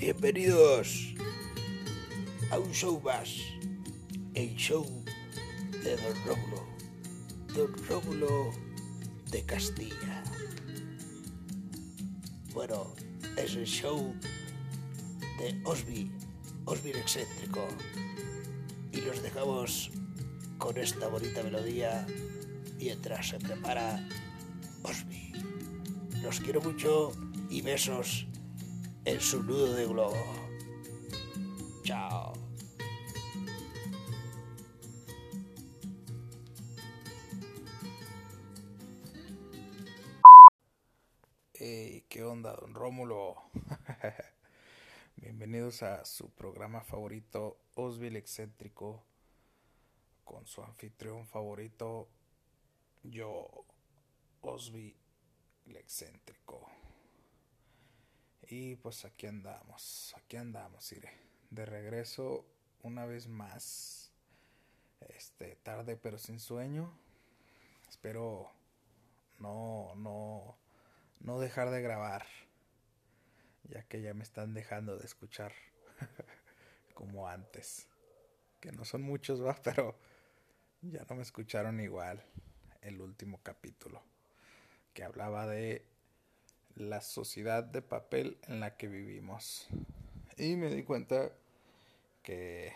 Bienvenidos a un show más, el show de Don Rómulo, Don Rómulo de Castilla. Bueno, es el show de Osby, Osby el excéntrico. Y los dejamos con esta bonita melodía mientras se prepara Osby. Los quiero mucho y besos en su de globo. Chao. Hey, ¿qué onda, don Rómulo? Bienvenidos a su programa favorito, Osville Excéntrico, con su anfitrión favorito, yo, Osby el Excéntrico. Y pues aquí andamos, aquí andamos, iré. De regreso una vez más. Este, tarde pero sin sueño. Espero no, no, no dejar de grabar. Ya que ya me están dejando de escuchar como antes. Que no son muchos, va, pero ya no me escucharon igual el último capítulo. Que hablaba de la sociedad de papel en la que vivimos. Y me di cuenta que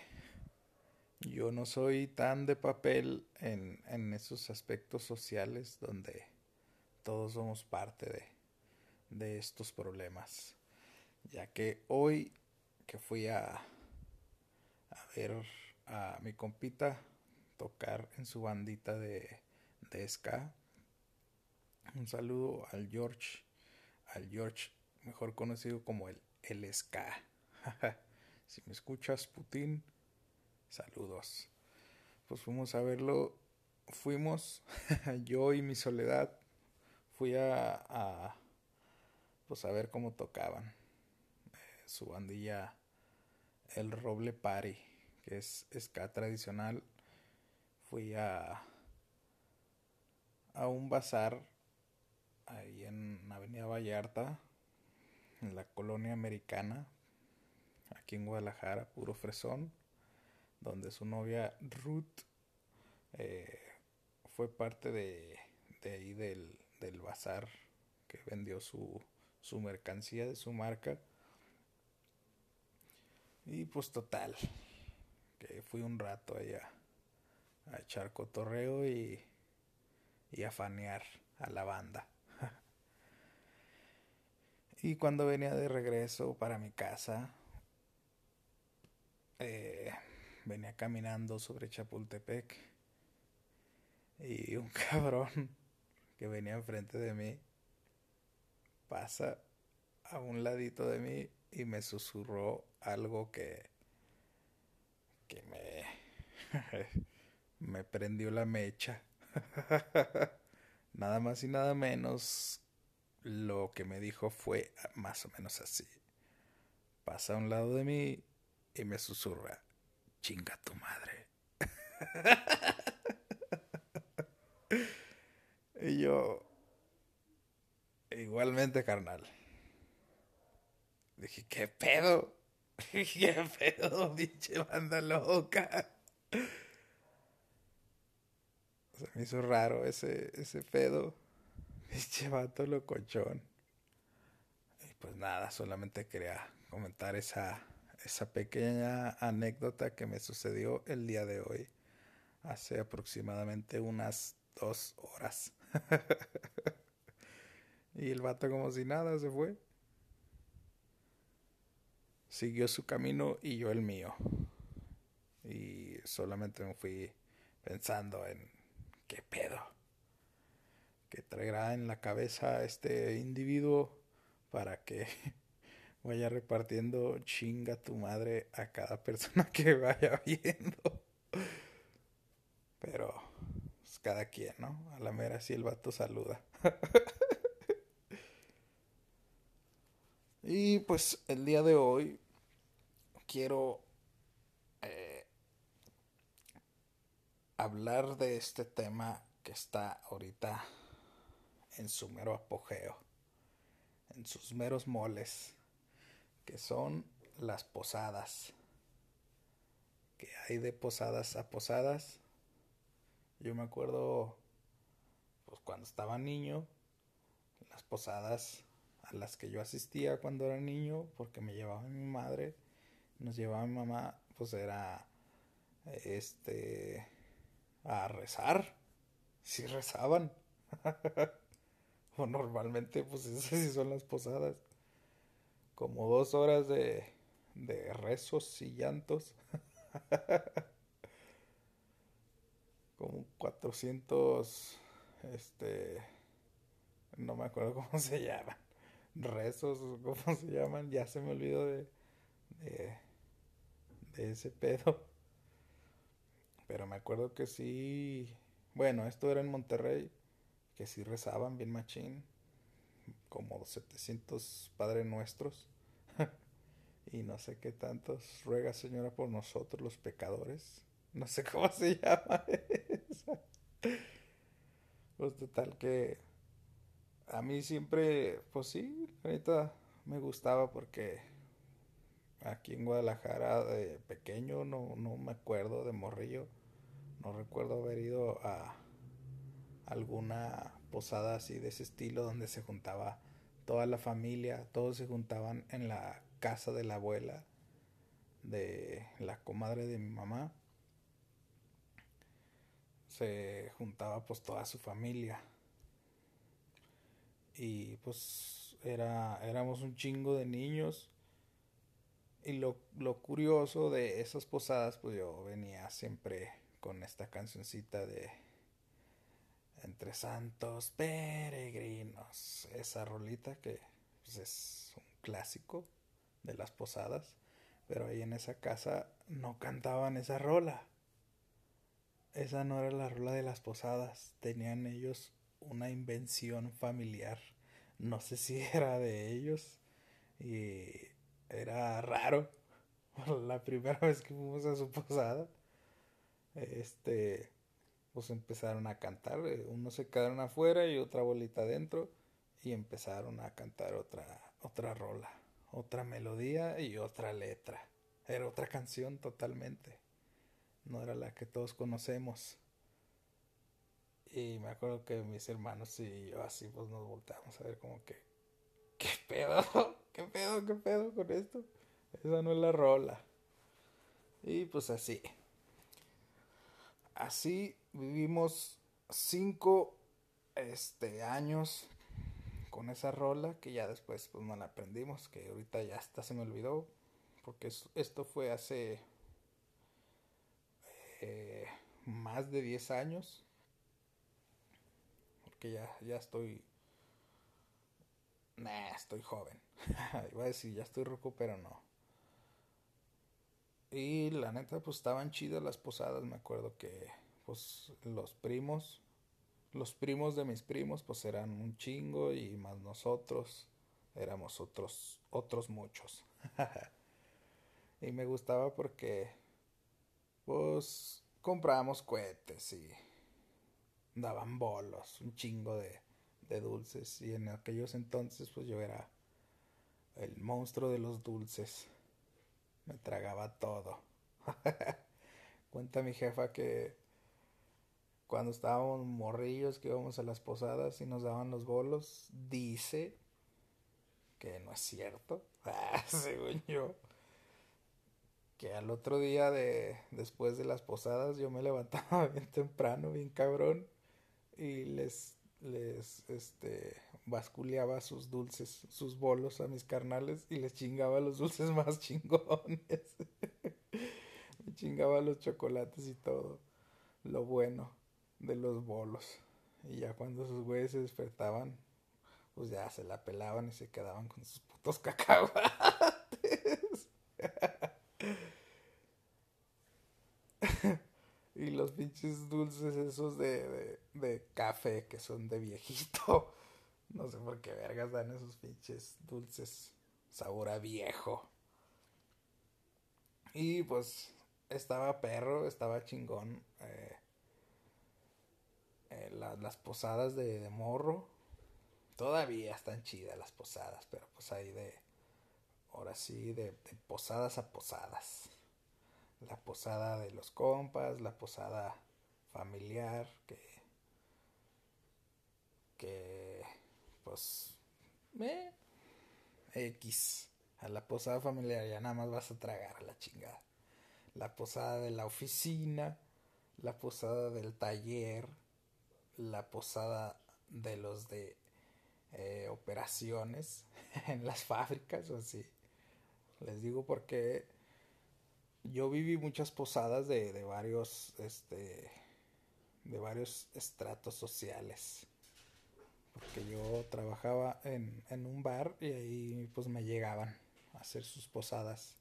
yo no soy tan de papel en, en esos aspectos sociales donde todos somos parte de, de estos problemas. Ya que hoy que fui a, a ver a mi compita tocar en su bandita de, de ska, un saludo al George al George, mejor conocido como el, Ska. si me escuchas, Putin, saludos. Pues fuimos a verlo, fuimos, yo y mi soledad, fui a, a, pues a ver cómo tocaban. Eh, su bandilla, el Roble Party, que es ska tradicional. Fui a, a un bazar ahí en Avenida Vallarta, en la colonia americana, aquí en Guadalajara, puro fresón, donde su novia Ruth eh, fue parte de, de ahí del, del, bazar que vendió su, su mercancía de su marca. Y pues total, que fui un rato allá a echar cotorreo y, y a fanear a la banda. Y cuando venía de regreso para mi casa, eh, venía caminando sobre Chapultepec y un cabrón que venía enfrente de mí pasa a un ladito de mí y me susurró algo que que me me prendió la mecha. Nada más y nada menos lo que me dijo fue más o menos así. Pasa a un lado de mí y me susurra, chinga tu madre. y yo, igualmente carnal. Dije, ¿qué pedo? ¿Qué pedo, pinche banda loca? Se me hizo raro ese, ese pedo. Pinche vato locochón. Y pues nada, solamente quería comentar esa, esa pequeña anécdota que me sucedió el día de hoy. Hace aproximadamente unas dos horas. y el vato como si nada se fue. Siguió su camino y yo el mío. Y solamente me fui pensando en qué pedo que traerá en la cabeza este individuo para que vaya repartiendo chinga tu madre a cada persona que vaya viendo. Pero pues, cada quien, ¿no? A la mera si el vato saluda. y pues el día de hoy quiero eh, hablar de este tema que está ahorita en su mero apogeo, en sus meros moles, que son las posadas. Que hay de posadas a posadas. Yo me acuerdo, pues cuando estaba niño, las posadas a las que yo asistía cuando era niño, porque me llevaba mi madre, nos llevaba mi mamá, pues era este a rezar. Si rezaban. o normalmente, pues esas sí son las posadas. Como dos horas de, de rezos y llantos. Como 400, este, no me acuerdo cómo se llaman. Rezos, ¿cómo se llaman? Ya se me olvidó de, de, de ese pedo. Pero me acuerdo que sí. Bueno, esto era en Monterrey. Que sí rezaban bien machín. Como 700 Padre Nuestros. y no sé qué tantos. Ruega, Señora, por nosotros los pecadores. No sé cómo se llama eso. Pues total que. A mí siempre. Pues sí, ahorita me gustaba porque aquí en Guadalajara de pequeño, no, no me acuerdo de morrillo, no recuerdo haber ido a alguna posada así de ese estilo donde se juntaba toda la familia, todos se juntaban en la casa de la abuela de la comadre de mi mamá. Se juntaba pues toda su familia. Y pues era éramos un chingo de niños y lo, lo curioso de esas posadas, pues yo venía siempre con esta cancioncita de Entre Santos Peregrinos. Esa rolita que pues, es un clásico de las posadas. Pero ahí en esa casa no cantaban esa rola. Esa no era la rola de las posadas. Tenían ellos una invención familiar. No sé si era de ellos. Y era raro. La primera vez que fuimos a su posada, este, pues empezaron a cantar. Eh, unos se quedaron afuera y otra bolita adentro. Y empezaron a cantar otra, otra rola, otra melodía y otra letra. Era otra canción totalmente. No era la que todos conocemos. Y me acuerdo que mis hermanos y yo así pues nos volteamos a ver como que, ¿qué pedo? ¿Qué pedo? ¿Qué pedo con esto? Esa no es la rola. Y pues así. Así vivimos cinco este, años con esa rola que ya después pues no la aprendimos, que ahorita ya hasta se me olvidó, porque esto fue hace eh, más de 10 años, porque ya, ya estoy Nah, estoy joven. Iba a decir, ya estoy roco, pero no. Y la neta, pues estaban chidas las posadas. Me acuerdo que, pues, los primos, los primos de mis primos, pues eran un chingo y más nosotros éramos otros, otros muchos. y me gustaba porque, pues, comprábamos cohetes y daban bolos, un chingo de, de dulces y en aquellos entonces pues yo era el monstruo de los dulces. Me tragaba todo. Cuenta mi jefa que cuando estábamos morrillos que íbamos a las posadas y nos daban los bolos, dice que no es cierto, según yo, que al otro día de después de las posadas yo me levantaba bien temprano, bien cabrón, y les les este basculeaba sus dulces, sus bolos a mis carnales y les chingaba los dulces más chingones. Me chingaba los chocolates y todo lo bueno de los bolos. Y ya cuando sus güeyes se despertaban, pues ya se la pelaban y se quedaban con sus putos cacahuates. y los pinches dulces esos de, de, café que son de viejito. No sé por qué vergas dan esos pinches dulces sabor a viejo. Y pues estaba perro, estaba chingón. Eh, eh, las posadas de, de, morro. Todavía están chidas las posadas, pero pues ahí de ahora sí, de, posadas a posadas. La posada de los compas, la posada familiar, que, que pues, eh, X. A la posada familiar ya nada más vas a tragar a la chingada. La posada de la oficina, la posada del taller, la posada de los de eh, operaciones en las fábricas o así. Les digo porque yo viví muchas posadas de, de varios, este, de varios estratos sociales. Porque yo trabajaba en, en un bar y ahí pues me llegaban a hacer sus posadas.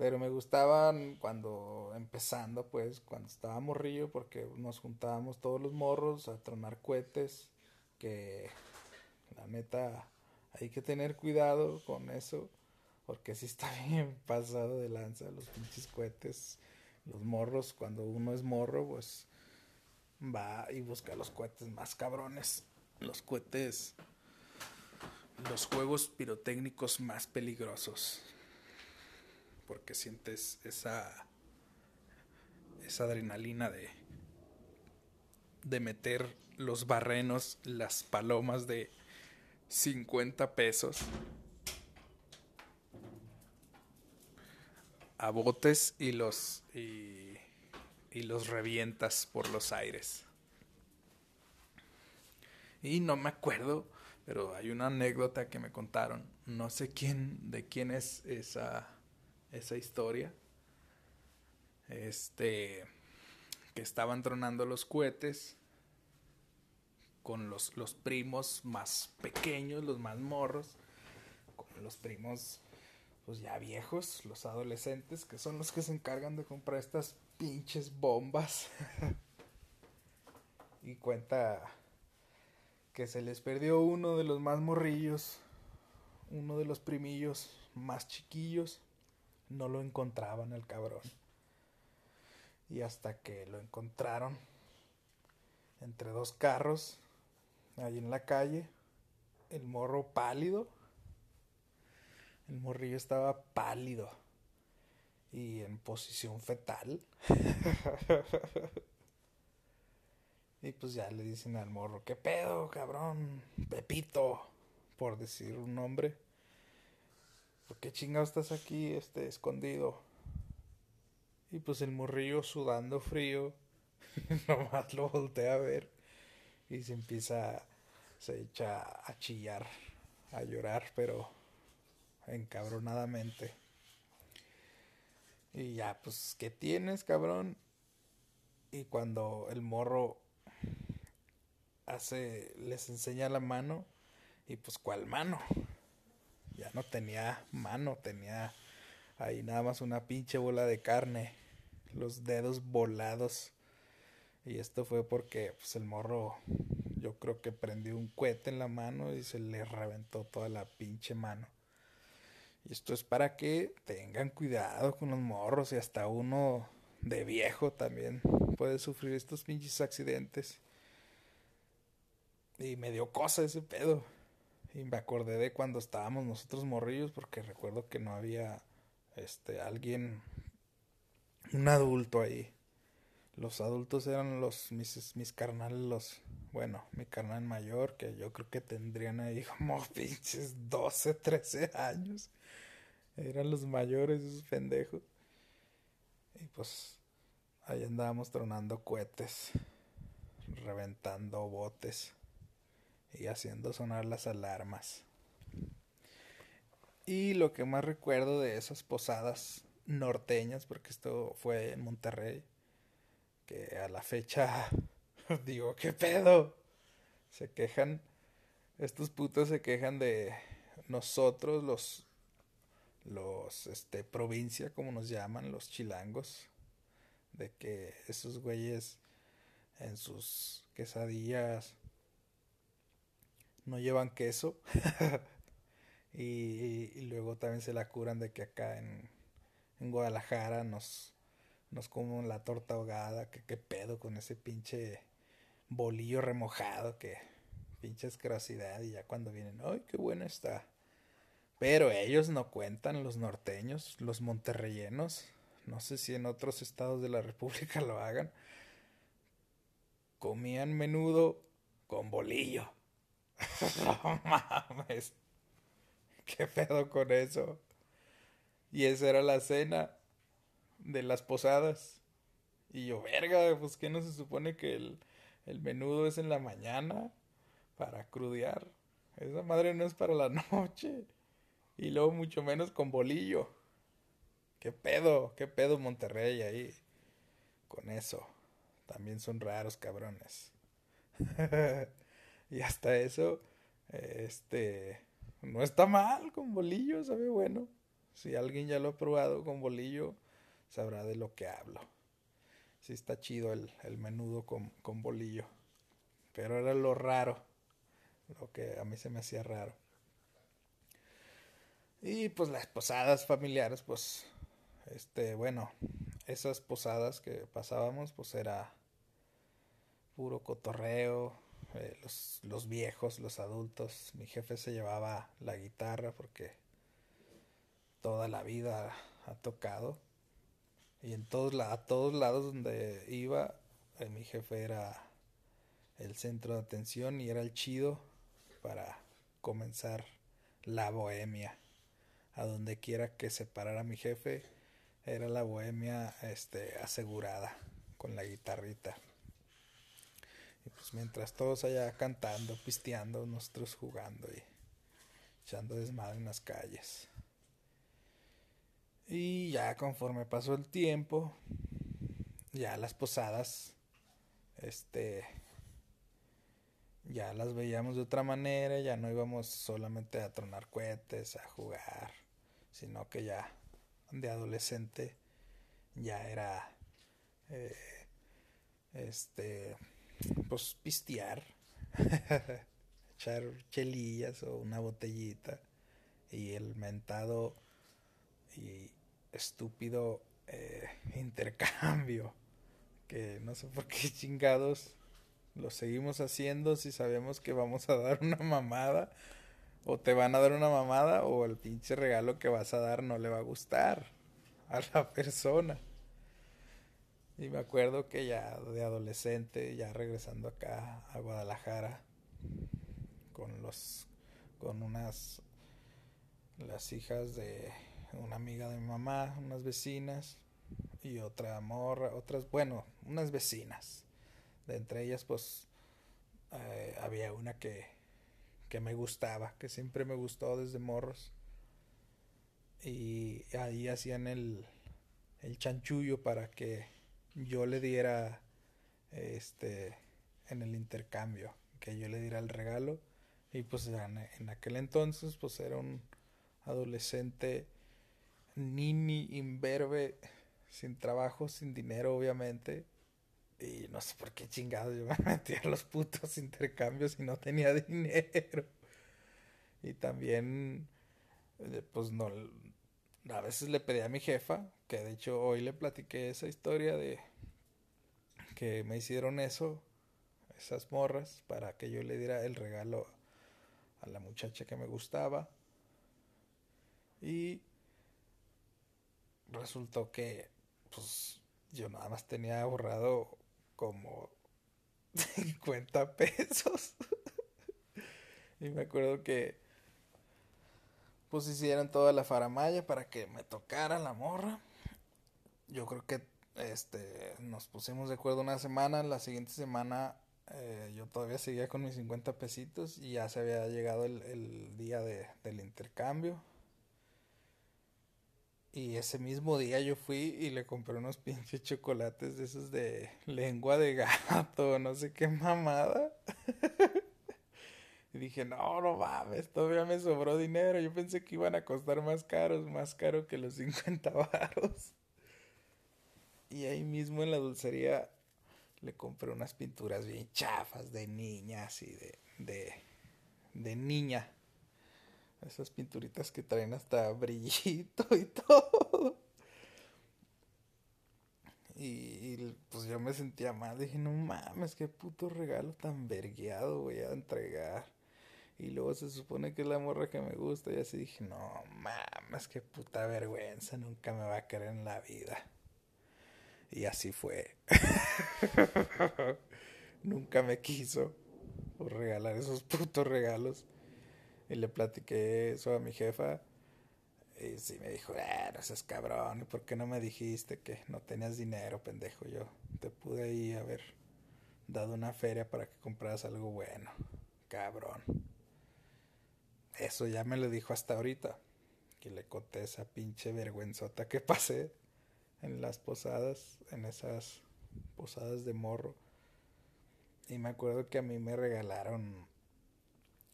Pero me gustaban cuando empezando, pues, cuando estaba morrillo, porque nos juntábamos todos los morros a tronar cohetes, que la neta hay que tener cuidado con eso, porque si está bien pasado de lanza los pinches cohetes, los morros, cuando uno es morro, pues va y busca los cohetes más cabrones, los cohetes, los juegos pirotécnicos más peligrosos porque sientes esa esa adrenalina de de meter los barrenos, las palomas de 50 pesos a botes y los y, los revientas por los aires. Y no me acuerdo, pero hay una anécdota que me contaron. No sé quién, de quién es esa, esa historia. Este, que estaban tronando los cohetes con los, los primos más pequeños, los más morros, con los primos pues ya viejos, los adolescentes, que son los que se encargan de comprar estas pinches bombas. y cuenta que se les perdió uno de los más morrillos, uno de los primillos más chiquillos no lo encontraban el cabrón. Y hasta que lo encontraron entre dos carros, ahí en la calle, el morro pálido, el morrillo estaba pálido y en posición fetal. y pues ya le dicen al morro, ¿qué pedo, cabrón? Pepito, por decir un nombre. ¿Por qué chingado estás aquí este, escondido? Y pues el morrillo sudando frío, nomás lo voltea a ver y se empieza, se echa a chillar, a llorar, pero encabronadamente. Y ya, pues, ¿qué tienes, cabrón? Y cuando el morro hace, les enseña la mano, y pues, ¿cuál mano? Ya no tenía mano, tenía ahí nada más una pinche bola de carne, los dedos volados. Y esto fue porque pues el morro yo creo que prendió un cohete en la mano y se le reventó toda la pinche mano. Y esto es para que tengan cuidado con los morros y hasta uno de viejo también puede sufrir estos pinches accidentes. Y me dio cosa ese pedo. Y me acordé de cuando estábamos nosotros morrillos, porque recuerdo que no había este alguien, un adulto ahí. Los adultos eran los mis, mis carnales, los, bueno, mi carnal mayor, que yo creo que tendrían ahí como pinches 12, 13 años. Eran los mayores, esos pendejos. Y pues ahí andábamos tronando cohetes, reventando botes y haciendo sonar las alarmas. Y lo que más recuerdo de esas posadas norteñas, porque esto fue en Monterrey, que a la fecha digo, ¿qué pedo? Se quejan, estos putos se quejan de nosotros, los, los, este, provincia, como nos llaman, los chilangos, de que esos güeyes en sus quesadillas no llevan queso. y, luego también se la curan de que acá en, en Guadalajara nos, nos comen la torta ahogada. Que qué pedo con ese pinche bolillo remojado. Que pinche asquerosidad. Y ya cuando vienen, ¡ay, qué buena está! Pero ellos no cuentan, los norteños, los monterreyenos. No sé si en otros estados de la República lo hagan. Comían menudo con bolillo. No mames. ¿Qué pedo con eso? Y esa era la cena de las posadas. Y yo, verga, pues que no se supone que el, el menudo es en la mañana para crudear. Esa madre no es para la noche. Y luego mucho menos con bolillo. ¿Qué pedo? ¿Qué pedo Monterrey ahí? Con eso. También son raros cabrones. y hasta eso, este, no está mal con bolillo, sabe bueno. Si alguien ya lo ha probado con bolillo, sabrá de lo que hablo. Sí está chido el, el menudo con, con bolillo. Pero era lo raro. Lo que a mí se me hacía raro. Y pues las posadas familiares, pues, este, bueno, esas posadas que pasábamos, pues era puro cotorreo, eh, los, los viejos, los adultos. Mi jefe se llevaba la guitarra porque toda la vida ha tocado. Y en todos, a todos lados donde iba, eh, mi jefe era el centro de atención y era el chido para comenzar la bohemia. A donde quiera que se parara mi jefe, era la bohemia este, asegurada con la guitarrita. Y pues mientras todos allá cantando, pisteando, nosotros jugando y echando desmadre en las calles. Y ya conforme pasó el tiempo, ya las posadas, este, ya las veíamos de otra manera, ya no íbamos solamente a tronar cohetes, a jugar, sino que ya de adolescente ya era, eh, este, pues pistear, echar chelillas o una botellita y el mentado y estúpido eh, intercambio que no sé por qué chingados lo seguimos haciendo si sabemos que vamos a dar una mamada o te van a dar una mamada o el pinche regalo que vas a dar no le va a gustar a la persona. Y me acuerdo que ya de adolescente, ya regresando acá a Guadalajara con los con unas las hijas de una amiga de mi mamá, unas vecinas y otra morra, otras, bueno, unas vecinas. De entre ellas, pues, eh, había una que, que me gustaba, que siempre me gustó desde morros. Y ahí hacían el, el chanchullo para que yo le diera, este, en el intercambio, que yo le diera el regalo. Y pues en, aquel entonces, pues era un adolescente nini, imberbe, sin trabajo, sin dinero, obviamente. Y no sé por qué chingados yo me metí los putos intercambios y no tenía dinero. Y también, eh, pues no, a veces le pedí a mi jefa, que de hecho hoy le platiqué esa historia de que me hicieron eso, esas morras, para que yo le diera el regalo a la muchacha que me gustaba. Y resultó que pues yo nada más tenía ahorrado como 50 pesos. y me acuerdo que pues hicieron toda la faramaya para que me tocara la morra. Yo creo que este nos pusimos de acuerdo una semana, la siguiente semana eh, yo todavía seguía con mis 50 pesitos y ya se había llegado el, el día de, del intercambio. Y ese mismo día yo fui y le compré unos pinches chocolates de esos de lengua de gato, no sé qué mamada. y dije, no, no mames, todavía me sobró dinero. Yo pensé que iban a costar más caros, más caro que los 50 varos. Y ahí mismo en la dulcería le compré unas pinturas bien chafas de niñas y de, de, de niña. Esas pinturitas que traen hasta brillito y todo. Y, pues yo me sentía mal. Dije, no mames, qué puto regalo tan vergueado voy a entregar. Y luego se supone que es la morra que me gusta. Y así dije, no mames, qué puta vergüenza. Nunca me va a querer en la vida. Y así fue. Nunca me quiso regalar esos putos regalos. Y le platiqué eso a mi jefa. Y sí me dijo, eh, no cabrón. ¿Y por qué no me dijiste que no tenías dinero, pendejo? Yo te pude ahí haber dado una feria para que compraras algo bueno. Cabrón. Eso ya me lo dijo hasta ahorita. Que le conté esa pinche vergüenzota que pasé en las posadas, en esas posadas de morro. Y me acuerdo que a mí me regalaron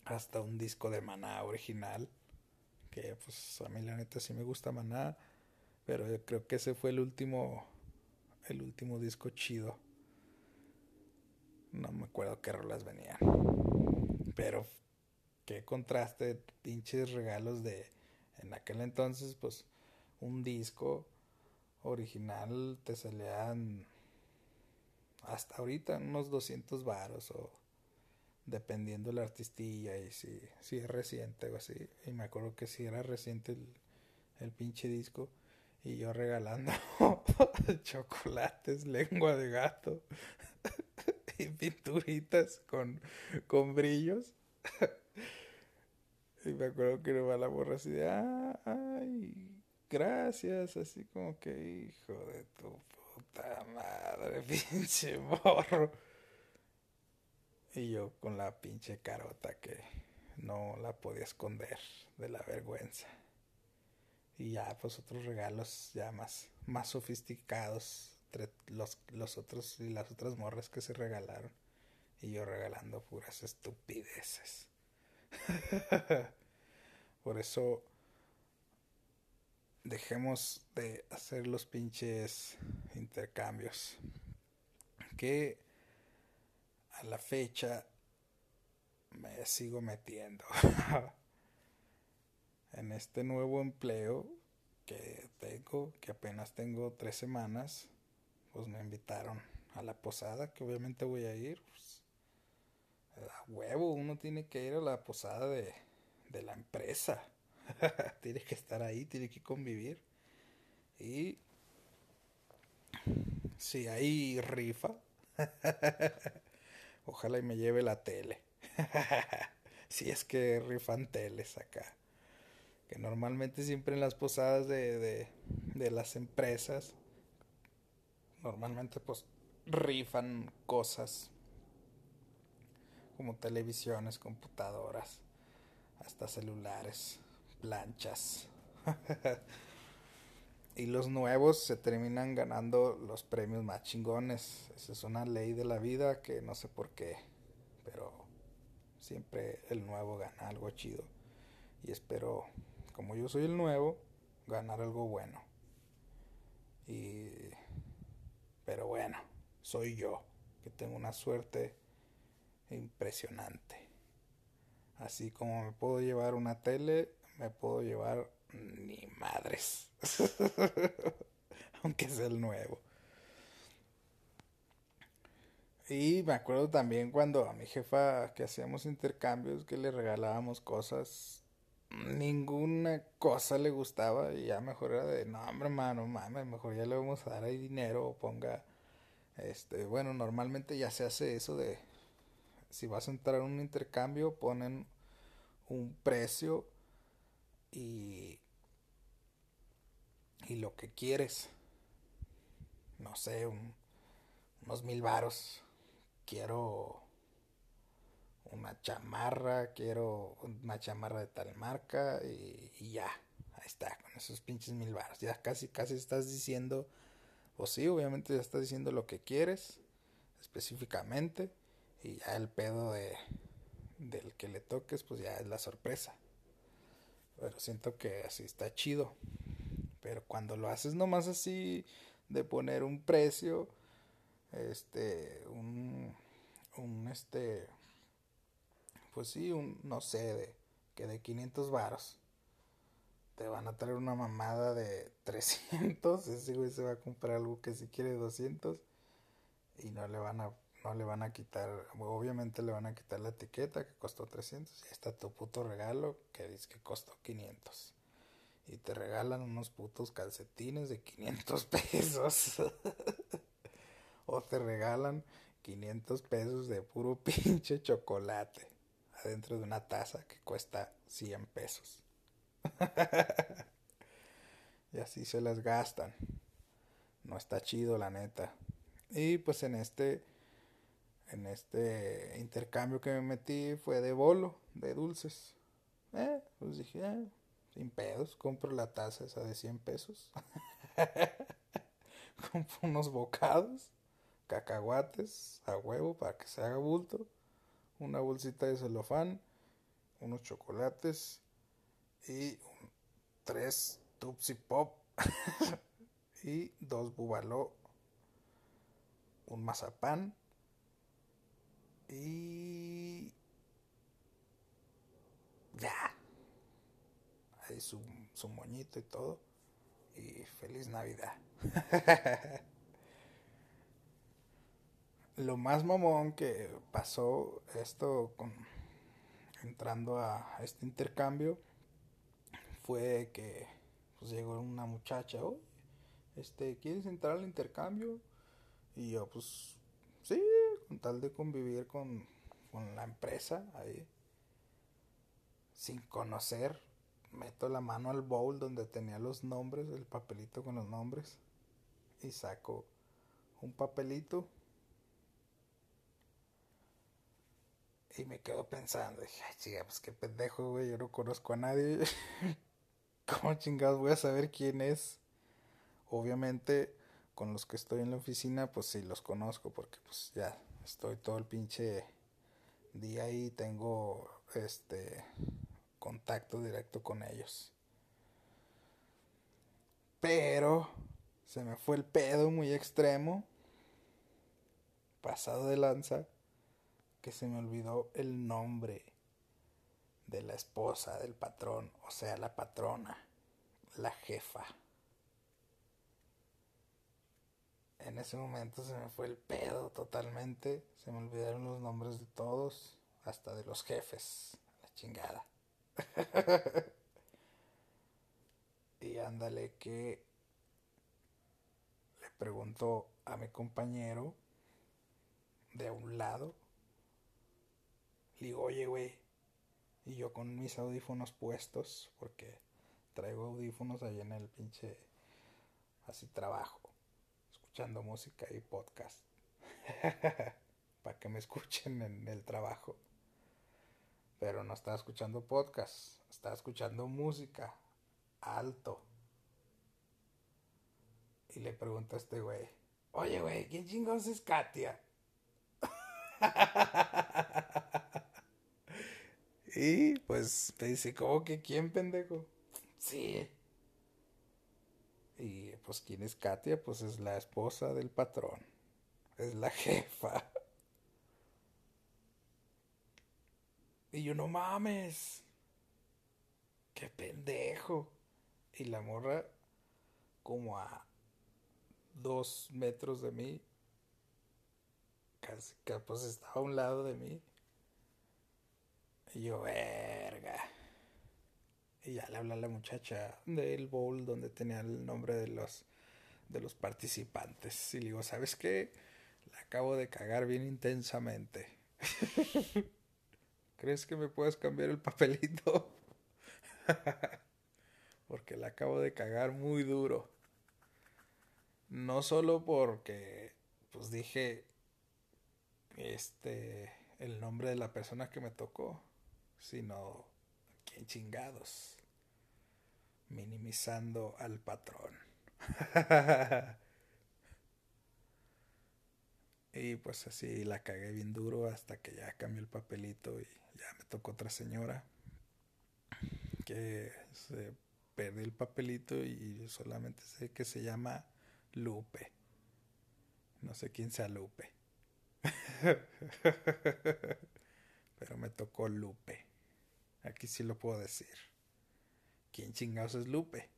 hasta un disco de Maná original. Que pues a mí la neta sí me gusta Maná. Pero yo creo que ese fue el último. El último disco chido. No me acuerdo qué rolas venían. Pero qué contraste, pinches regalos de. En aquel entonces, pues, un disco original te salían hasta ahorita unos 200 varos o dependiendo la artistilla y si, si es reciente o así. Y me acuerdo que si era reciente el, el pinche disco y yo regalando chocolates, lengua de gato y pinturitas con, con brillos. y me acuerdo que era la borra así de, ah, ay, gracias, así como que, hijo de tu puta madre, pinche morro. Y yo con la pinche carota que no la podía esconder de la vergüenza. Y ya, pues otros regalos ya más, más sofisticados. Los, los otros y las otras morras que se regalaron. Y yo regalando puras estupideces. Por eso dejemos de hacer los pinches intercambios. Que a la fecha me sigo metiendo en este nuevo empleo que tengo, que apenas tengo tres semanas, pues me invitaron a la posada, que obviamente voy a ir. Pues, a huevo, uno tiene que ir a la posada de, de la empresa. tiene que estar ahí, tiene que convivir. Y si hay rifa, ojalá y me lleve la tele. si es que rifan teles acá. Que normalmente siempre en las posadas de, de, de las empresas, normalmente pues rifan cosas como televisiones, computadoras, hasta celulares planchas. y los nuevos se terminan ganando los premios más chingones. Esa es una ley de la vida que no sé por qué, pero siempre el nuevo gana algo chido. Y espero, como yo soy el nuevo, ganar algo bueno. Y pero bueno, soy yo que tengo una suerte impresionante. Así como me puedo llevar una tele, me puedo llevar ni madres. Aunque sea el nuevo. Y me acuerdo también cuando a mi jefa que hacíamos intercambios, que le regalábamos cosas, ninguna cosa le gustaba y ya mejor era de, no hombre, mano, mames, mejor ya le vamos a dar ahí dinero ponga, este, bueno, normalmente ya se hace eso de, si vas a entrar a un intercambio, ponen un precio y, y lo que quieres. No sé, unos mil varos. Quiero una chamarra, quiero una chamarra de tal marca y, ya. Ahí está, con esos pinches mil varos. Ya casi, casi estás diciendo, o sí, obviamente ya estás diciendo lo que quieres específicamente y ya el pedo de del que le toques pues ya es la sorpresa. Pero siento que así está chido. Pero cuando lo haces nomás así, de poner un precio, este, un, un, este, pues sí, un, no sé, de, que de 500 varos. Te van a traer una mamada de 300. Ese güey se va a comprar algo que si quiere 200. Y no le van a, no le van a quitar, obviamente le van a quitar la etiqueta que costó 300 y está tu puto regalo que dice que costó 500. Y te regalan unos putos calcetines de 500 pesos. o te regalan 500 pesos de puro pinche chocolate adentro de una taza que cuesta 100 pesos. y así se las gastan. No está chido, la neta. Y pues en este en este intercambio que me metí fue de bolo, de dulces. Eh, pues dije, eh, sin pedos, compro la taza esa de 100 pesos. compro unos bocados, cacahuates a huevo para que se haga bulto, una bolsita de celofán, unos chocolates y tres Tupsi Pop y dos Bubaló, un mazapán y ya. Ahí su, su moñito y todo. Y feliz Navidad. Lo más mamón que pasó esto con entrando a este intercambio fue que pues llegó una muchacha, este, ¿quieres entrar al intercambio? Y yo pues con tal de convivir con, la empresa ahí, sin conocer, meto la mano al bowl donde tenía los nombres, el papelito con los nombres, y saco un papelito. Y me quedo pensando, dije, ay, chica, pues qué pendejo, güey, yo no conozco a nadie. ¿Cómo chingados voy a saber quién es? Obviamente, con los que estoy en la oficina, pues sí los conozco, porque pues ya estoy todo el pinche día ahí, tengo este contacto directo con ellos. Pero se me fue el pedo muy extremo, pasado de lanza, que se me olvidó el nombre de la esposa del patrón, o sea, la patrona, la jefa. En ese momento se me fue el pedo totalmente. Se me olvidaron los nombres de todos, hasta de los jefes. La chingada. y ándale que le pregunto a mi compañero de un lado. Le digo, oye, güey. Y yo con mis audífonos puestos, porque traigo audífonos ahí en el pinche así trabajo escuchando música y podcast. Para que me escuchen en el trabajo. Pero no estaba escuchando podcast, estaba escuchando música alto. Y le pregunto a este güey, oye güey, ¿quién chingados es Katia? y pues me dice, ¿cómo que quién pendejo? Sí, y pues quién es Katia, pues es la esposa del patrón. Es la jefa. Y yo no mames. Qué pendejo. Y la morra como a dos metros de mí. Casi que pues estaba a un lado de mí. Y yo, verga. Y ya le habla a la muchacha del bowl donde tenía el nombre de los, de los participantes. Y le digo, ¿sabes qué? La acabo de cagar bien intensamente. ¿Crees que me puedes cambiar el papelito? porque la acabo de cagar muy duro. No solo porque, pues dije, este, el nombre de la persona que me tocó, sino, ¿quién chingados? Minimizando al patrón. y pues así la cagué bien duro hasta que ya cambió el papelito y ya me tocó otra señora que se perdió el papelito y solamente sé que se llama Lupe. No sé quién sea Lupe. Pero me tocó Lupe. Aquí sí lo puedo decir. ¿Quién chingados es Lupe?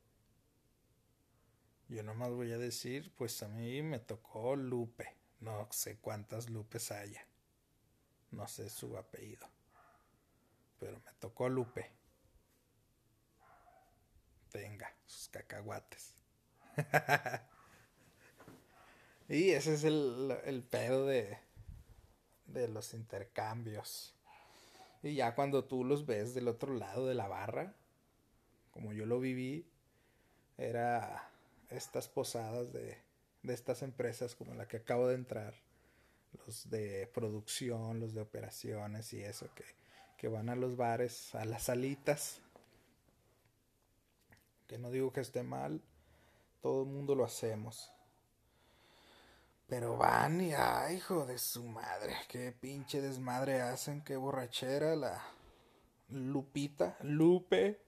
Yo nomás voy a decir, pues a mí me tocó Lupe, no sé cuántas Lupes haya. No sé su apellido. Pero me tocó Lupe. Tenga sus cacahuates. y ese es el, el pedo de, de los intercambios. Y ya cuando tú los ves del otro lado de la barra, como yo lo viví, era estas posadas de, de estas empresas como la que acabo de entrar, los de producción, los de operaciones y eso, que, que van a los bares, a las salitas, que no digo que esté mal, todo el mundo lo hacemos. Pero van y, ay, hijo de su madre, qué pinche desmadre hacen, qué borrachera la Lupita, Lupe,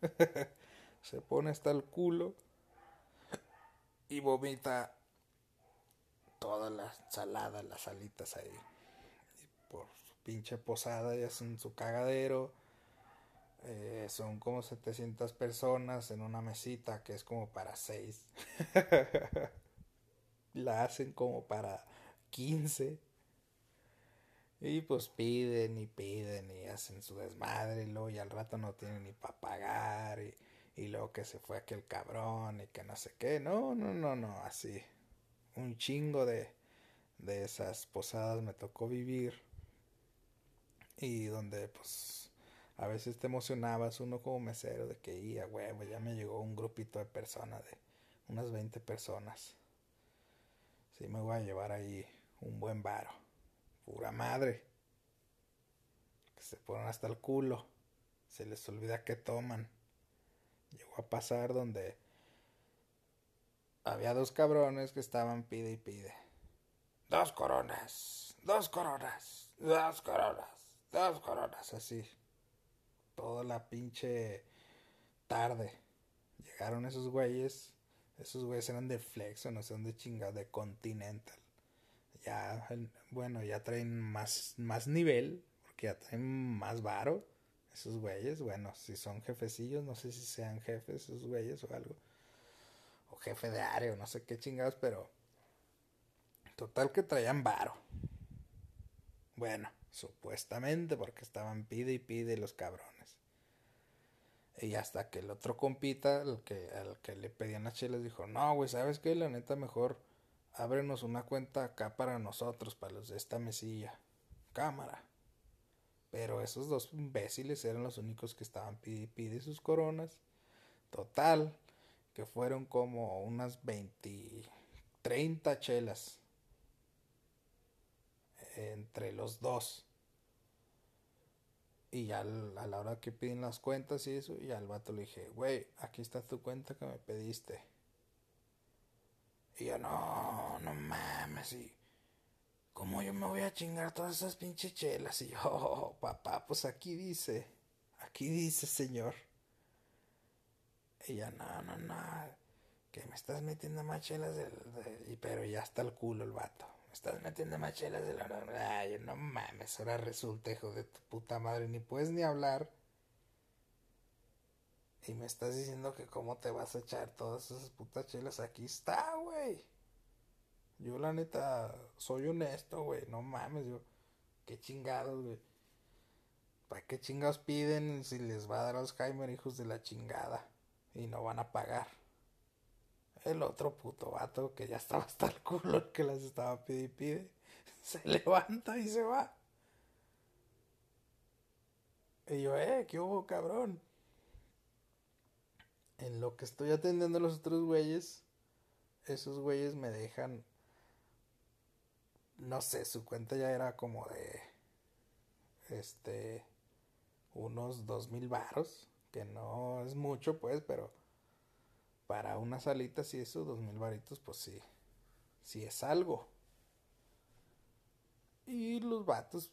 se pone hasta el culo y vomita toda la salada, las alitas ahí. Y por su pinche posada y hacen su cagadero. Eh, son como 700 personas en una mesita que es como para 6. la hacen como para 15. Y pues piden y piden y hacen su desmadre y luego y al rato no tienen ni para pagar y, y luego que se fue aquel cabrón y que no sé qué. No, no, no, no, así. Un chingo de, de esas posadas me tocó vivir y donde pues a veces te emocionabas uno como mesero de que ya huevo, ya me llegó un grupito de personas de unas 20 personas Sí, me voy a llevar ahí un buen varo. Pura madre. Que se ponen hasta el culo. Se les olvida que toman. Llegó a pasar donde había dos cabrones que estaban pide y pide. Dos coronas, dos coronas, dos coronas, dos coronas, así. Toda la pinche tarde. Llegaron esos güeyes esos güeyes eran de Flex o no sé dónde chingados, de Continental. Ya, bueno, ya traen más, más nivel, porque ya traen más varo. Esos güeyes, bueno, si son jefecillos, no sé si sean jefes esos güeyes o algo. O jefe de área o no sé qué chingados, pero. Total que traían varo. Bueno, supuestamente porque estaban pide y pide los cabrones. Y hasta que el otro compita, el que, al que le pedían las chelas, dijo, no, güey, ¿sabes qué? La neta mejor ábrenos una cuenta acá para nosotros, para los de esta mesilla. Cámara. Pero esos dos imbéciles eran los únicos que estaban pide pide sus coronas. Total, que fueron como unas 20, 30 chelas entre los dos. Y ya a la hora que piden las cuentas y eso, y al vato le dije, güey, aquí está tu cuenta que me pediste. Y yo, no, no mames, y ¿cómo yo me voy a chingar todas esas pinches chelas? Y yo, oh, papá, pues aquí dice, aquí dice, señor. Ya, no, no, no, que me estás metiendo más chelas, del, pero ya está el culo el vato estás metiendo machelas de la... Ay, no mames, ahora resulta, hijo de tu puta madre, ni puedes ni hablar. Y me estás diciendo que cómo te vas a echar todas esas putas chelas. Aquí está, güey. Yo la neta soy honesto, güey. No mames, yo. Qué chingados, güey. ¿Para qué chingados piden si les va a dar Alzheimer, hijos de la chingada? Y no van a pagar el otro puto vato que ya estaba hasta el culo que las estaba pide y pide, se levanta y se va. Y yo, eh, ¿qué hubo, cabrón? En lo que estoy atendiendo a los otros güeyes, esos güeyes me dejan. No sé, su cuenta ya era como de. Este. Unos dos mil varos. Que no es mucho, pues, pero para unas alitas y eso, dos mil varitos, pues sí, sí es algo. Y los vatos,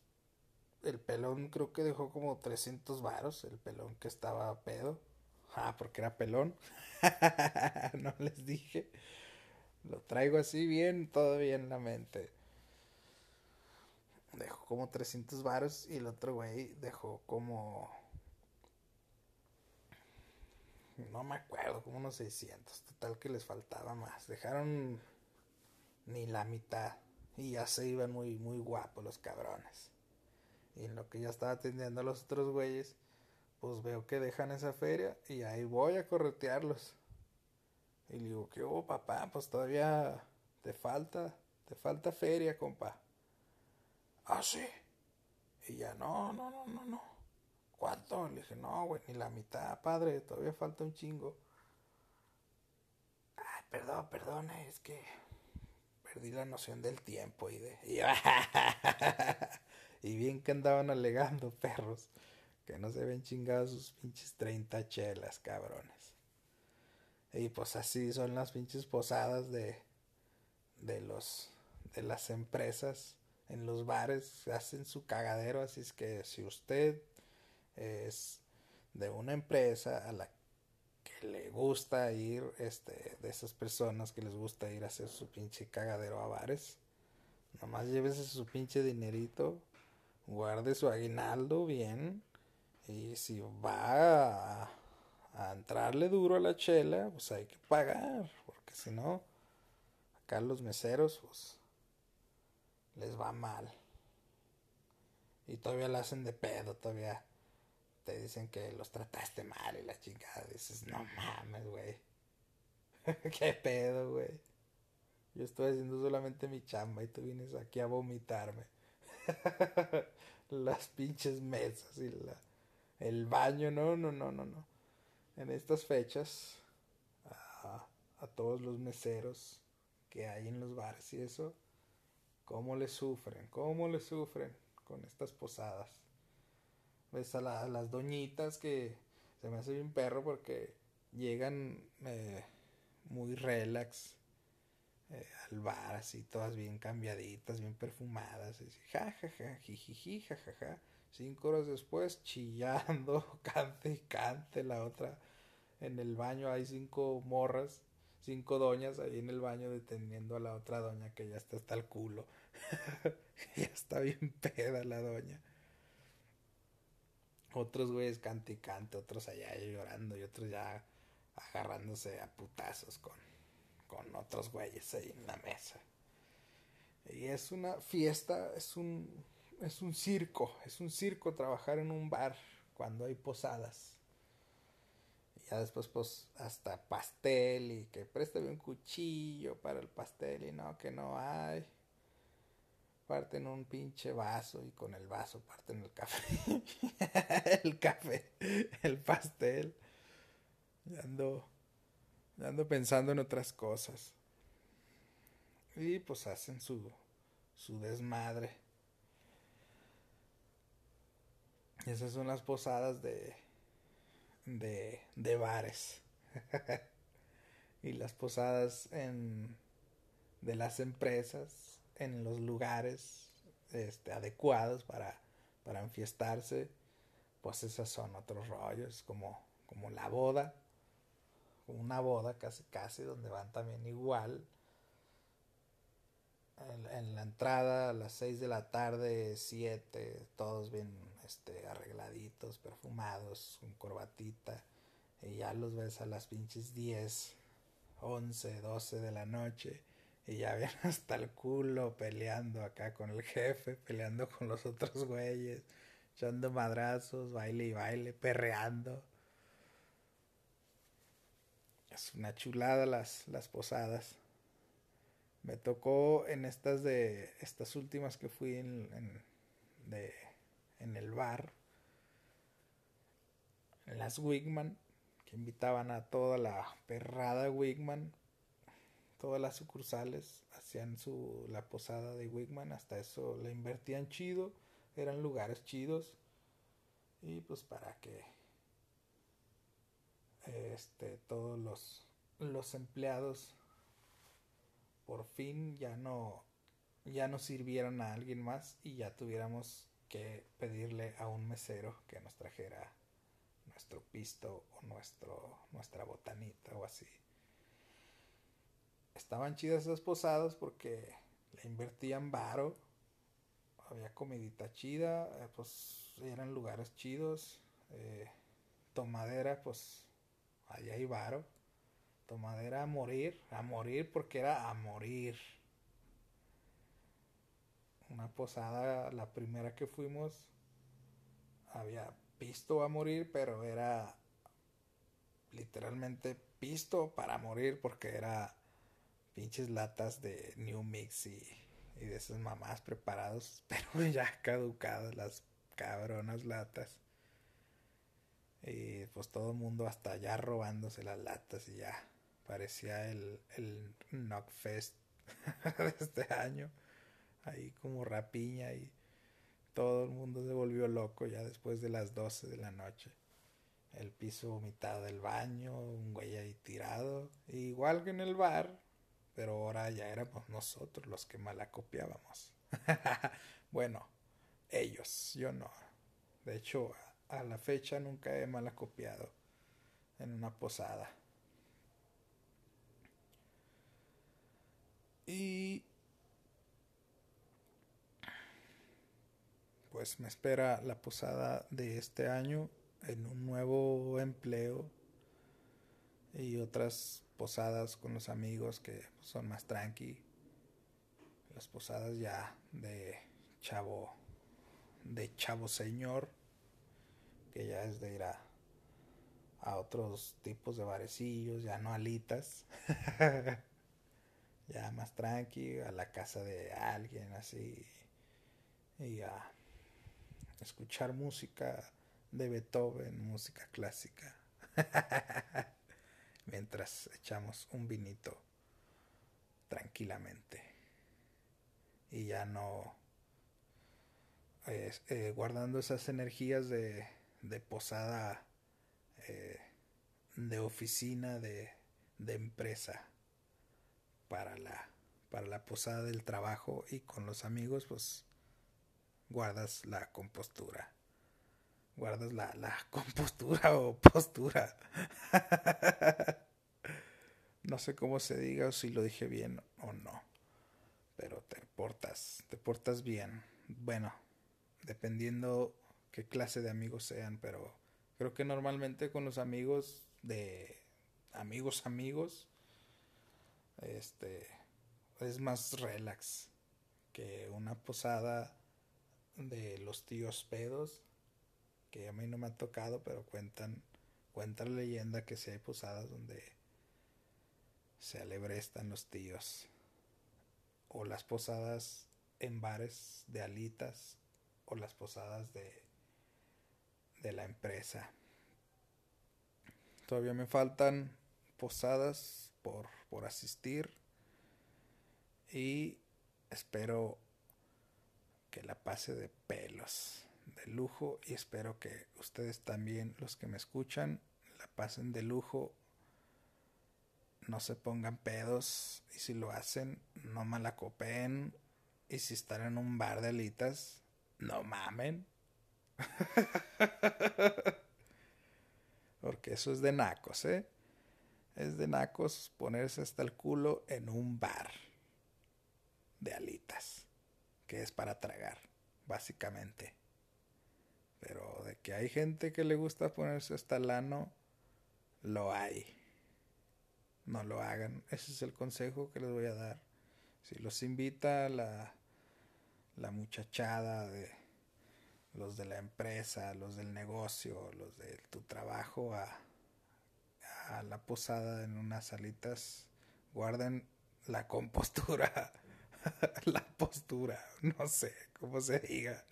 el pelón creo que dejó como 300 varos, el pelón que estaba pedo. Ah, porque era pelón. no les dije. Lo traigo así bien, todavía en la mente. Dejó como 300 varos y el otro güey dejó como no me acuerdo, como unos 600. Total que les faltaba más. Dejaron ni la mitad. Y ya se iban muy, muy guapos los cabrones. Y en lo que ya estaba atendiendo a los otros güeyes, pues veo que dejan esa feria y ahí voy a corretearlos. Y le digo, ¿qué hubo, papá? Pues todavía te falta, te falta feria, compa. Ah, sí. Y ya, no, no, no, no, no. ¿Cuánto? Le dije, no, güey, ni la mitad, padre, todavía falta un chingo. Ay, perdón, perdón, es que perdí la noción del tiempo y de... Y, bien que andaban alegando, perros, que no se ven chingados sus pinches 30 chelas, cabrones. Y pues así son las pinches posadas de, de los, de las empresas en los bares, hacen su cagadero, así es que si usted es de una empresa a la que le gusta ir, este, de esas personas que les gusta ir a hacer su pinche cagadero a bares, nomás llévese su pinche dinerito, guarde su aguinaldo bien, y si va a, entrarle duro a la chela, pues hay que pagar, porque si no, acá los meseros, pues, les va mal. Y todavía la hacen de pedo, todavía te dicen que los trataste mal y la chingada. Dices, no mames, güey. ¿Qué pedo, güey? Yo estoy haciendo solamente mi chamba y tú vienes aquí a vomitarme. Las pinches mesas y la, el baño, no, no, no, no, no. En estas fechas, a, a todos los meseros que hay en los bares y eso, cómo le sufren, cómo le sufren con estas posadas ves a, las doñitas que se me hace bien perro porque llegan eh, muy relax eh, al bar, así todas bien cambiaditas, bien perfumadas, y ja, ja, ja, jijiji, ja, ja, ja. Cinco horas después, chillando, cante y cante la otra. En el baño hay cinco morras, cinco doñas ahí en el baño deteniendo a la otra doña que ya está hasta el culo. ya está bien peda la doña. Otros güeyes cante y cante, otros allá llorando y otros ya agarrándose a putazos con, con otros güeyes ahí en la mesa. Y es una fiesta, es un, es un circo, es un circo trabajar en un bar cuando hay posadas. Ya después pues hasta pastel y que préstame un cuchillo para el pastel y no, que no hay parten un pinche vaso y con el vaso parten el café. el café, el pastel. Y ando, ando pensando en otras cosas. Y pues hacen su, su desmadre. Esas son las posadas de, de, de bares. y las posadas en, de las empresas en los lugares este, adecuados para, para enfiestarse, pues esos son otros rollos, como, como la boda, una boda casi casi, donde van también igual. En, la entrada a las 6 de la tarde, 7, todos bien este, arregladitos, perfumados, con corbatita. Y ya los ves a las pinches 10, 11, 12 de la noche y ya ven hasta el culo peleando acá con el jefe, peleando con los otros güeyes, echando madrazos, baile y baile, perreando. Es una chulada las, las posadas. Me tocó en estas de estas últimas que fui en, de, en el bar, las Wigman, que invitaban a toda la perrada Wigman todas las sucursales hacían su la posada de Wigman, hasta eso le invertían chido, eran lugares chidos y pues para que este todos los los empleados por fin ya no ya no sirvieran a alguien más y ya tuviéramos que pedirle a un mesero que nos trajera nuestro pisto o nuestro nuestra botanita o así estaban chidas esas posadas porque le invertían varo, había comidita chida, eh, pues eran lugares chidos, eh, tomadera, pues allá hay varo, tomadera a morir, a morir porque era a morir. Una posada, la primera que fuimos, había pisto a morir, pero era literalmente pisto para morir porque era pinches latas de New Mix y, y de esas mamás preparados, pero ya caducadas las cabronas latas. Y pues todo el mundo hasta allá robándose las latas y ya parecía el, el Knockfest de este año. Ahí como rapiña y todo el mundo se volvió loco ya después de las 12 de la noche. El piso vomitado del baño, un güey ahí tirado. Igual que en el bar, pero ahora ya éramos nosotros los que malacopiábamos. bueno, ellos, yo no. De hecho, a la fecha nunca he malacopiado en una posada. Y pues me espera la posada de este año en un nuevo empleo y otras posadas con los amigos que son más tranqui. Las posadas ya de chavo, de chavo señor, que ya es de ir a, a otros tipos de barecillos, ya no alitas. ya más tranqui, a la casa de alguien así. Y a escuchar música de Beethoven, música clásica. Mientras echamos un vinito tranquilamente. Y ya no eh, guardando esas energías de, posada, eh, de oficina, de, de empresa para la, para la posada del trabajo y con los amigos, pues guardas la compostura. Guardas la, la compostura o postura. no sé cómo se diga o si lo dije bien o no. Pero te portas, te portas bien. Bueno, dependiendo qué clase de amigos sean, pero creo que normalmente con los amigos de amigos amigos este es más relax que una posada de los tíos pedos que a mí no me ha tocado pero cuentan cuenta la leyenda que si hay posadas donde se alebrestan los tíos o las posadas en bares de alitas o las posadas de de la empresa. Todavía me faltan posadas por, por asistir y espero que la pase de pelos, de lujo y espero que ustedes también, los que me escuchan, la pasen de lujo, no se pongan pedos y si lo hacen, no malacopeen y si están en un bar de alitas, no mamen. Porque eso es de nacos, ¿eh? Es de nacos ponerse hasta el culo en un bar de alitas, que es para tragar, básicamente. Pero de que hay gente que le gusta ponerse hasta el ano, lo hay. No lo hagan. Ese es el consejo que les voy a dar. Si los invita la, la muchachada de los de la empresa, los del negocio, los de tu trabajo a, a la posada en unas salitas, guarden la compostura, la postura, no sé cómo se diga,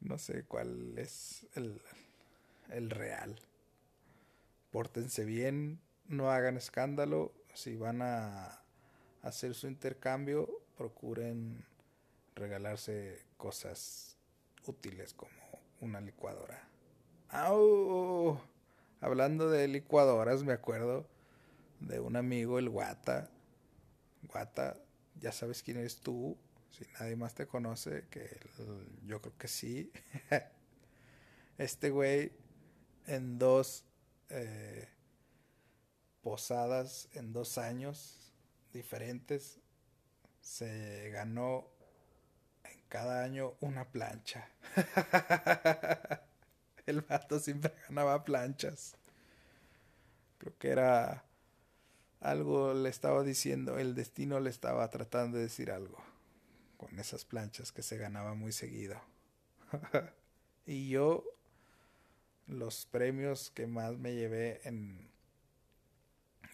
no sé cuál es el, el real. Pórtense bien, no hagan escándalo, si van a hacer su intercambio, procuren regalarse cosas útiles como una licuadora. ¡Au! Hablando de licuadoras, me acuerdo de un amigo, el Guata. Guata, ya sabes quién eres tú. Si nadie más te conoce, que yo creo que sí. este güey en dos eh, posadas, en dos años diferentes, se ganó cada año una plancha. El vato siempre ganaba planchas. Creo que era algo le estaba diciendo, el destino le estaba tratando de decir algo. con esas planchas que se ganaba muy seguido. y yo los premios que más me llevé en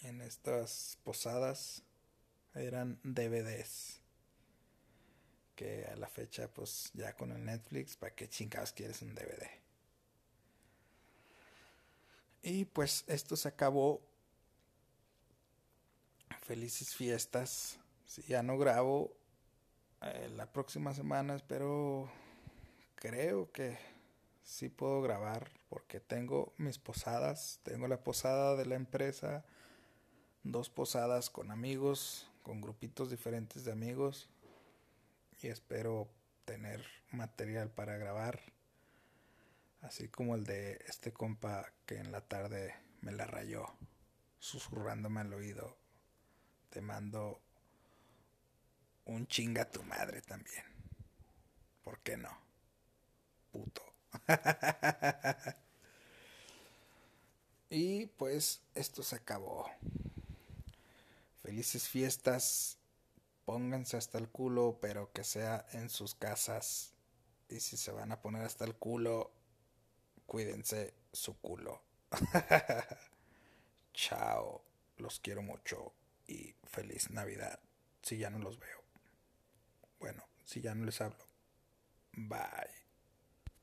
en estas posadas eran DVDs. Que a la fecha, pues ya con el Netflix, ¿para qué chingados quieres un DVD? Y pues esto se acabó. Felices fiestas. Si ya no grabo eh, la próxima semana, espero, creo que sí puedo grabar porque tengo mis posadas. Tengo la posada de la empresa dos posadas con amigos, con grupitos diferentes de amigos y espero tener material para grabar, así como el de este compa que en la tarde me la rayó, susurrándome al oído, te mando un chinga a tu madre también. ¿Por qué no? Puto. y pues esto se acabó. Felices fiestas. Pónganse hasta el culo, pero que sea en sus casas. Y si se van a poner hasta el culo, cuídense su culo. Chao. Los quiero mucho y feliz Navidad. Si ya no los veo. Bueno, si ya no les hablo. Bye.